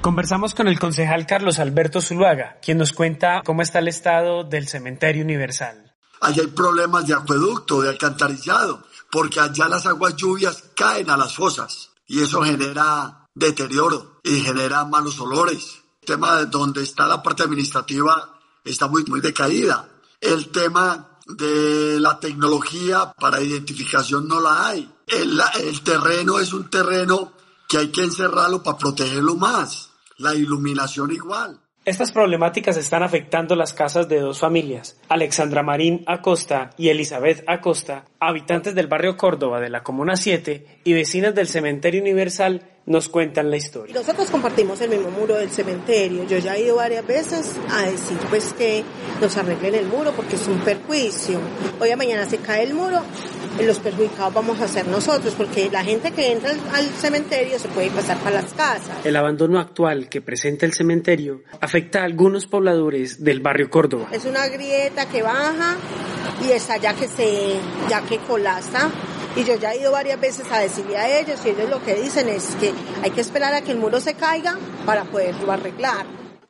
Conversamos con el concejal Carlos Alberto Zuluaga, quien nos cuenta cómo está el estado del cementerio universal. Allá hay problemas de acueducto, de alcantarillado, porque allá las aguas lluvias caen a las fosas y eso genera deterioro y genera malos olores. El tema de donde está la parte administrativa está muy, muy decaída. El tema de la tecnología para identificación no la hay. El, el terreno es un terreno que hay que encerrarlo para protegerlo más la iluminación igual. Estas problemáticas están afectando las casas de dos familias, Alexandra Marín Acosta y Elizabeth Acosta, habitantes del barrio Córdoba de la Comuna 7 y vecinas del Cementerio Universal, nos cuentan la historia. Nosotros compartimos el mismo muro del cementerio. Yo ya he ido varias veces a decir pues que nos arreglen el muro porque es un perjuicio. Hoy a mañana se cae el muro los perjudicados vamos a ser nosotros, porque la gente que entra al, cementerio se puede pasar para las casas. El abandono actual que presenta el cementerio afecta a algunos pobladores del barrio Córdoba. Es una grieta que baja y está ya que se, ya que colapsa. Y yo ya he ido varias veces a decirle a ellos y ellos lo que dicen es que hay que esperar a que el muro se caiga para poderlo arreglar.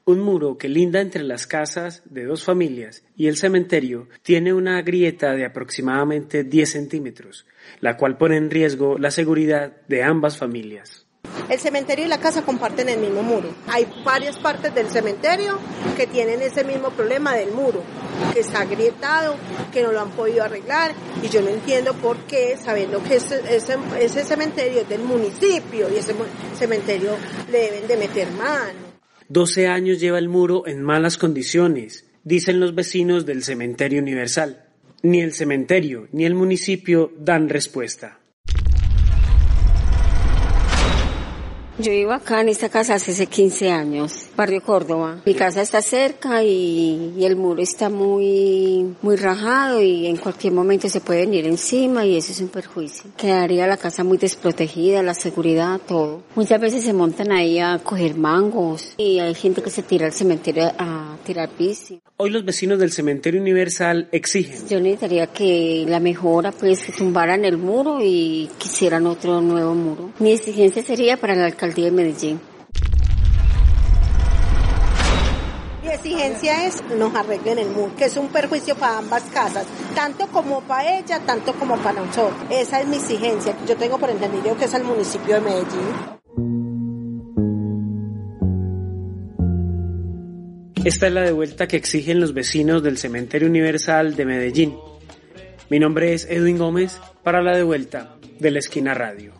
Un muro que linda entre las casas de dos familias y el cementerio tiene una grieta de aproximadamente 10 centímetros, la cual pone en riesgo la seguridad de ambas familias. El cementerio y la casa comparten el mismo muro. Hay varias partes del cementerio que tienen ese mismo problema del muro, que está agrietado, que no lo han podido arreglar y yo no entiendo por qué, sabiendo que ese, cementerio es del municipio y ese cementerio le deben de meter mano. 12 años lleva el muro en malas condiciones, dicen los vecinos del Cementerio Universal. Ni el cementerio ni el municipio dan respuesta. Yo vivo acá en esta casa hace 15 años, barrio Córdoba. Mi casa está cerca y, el muro está muy, muy rajado y en cualquier momento se puede venir encima y eso es un perjuicio. Quedaría la casa muy desprotegida, la seguridad, todo. Muchas veces se montan ahí a coger mangos y hay gente que se tira al cementerio a tirar bici. Hoy los vecinos del cementerio universal exigen. Yo necesitaría que la mejora pues que tumbaran el muro y quisieran otro nuevo muro. Mi exigencia sería para el alcalde de Medellín. Mi exigencia es nos arreglen el muro, que es un perjuicio para ambas casas, tanto como para ella, tanto como para nosotros. Esa es mi exigencia. Yo tengo por entendido que es el municipio de Medellín. Esta es la devuelta que exigen los vecinos del Cementerio Universal de Medellín. Mi nombre es Edwin Gómez para la devuelta de la esquina radio.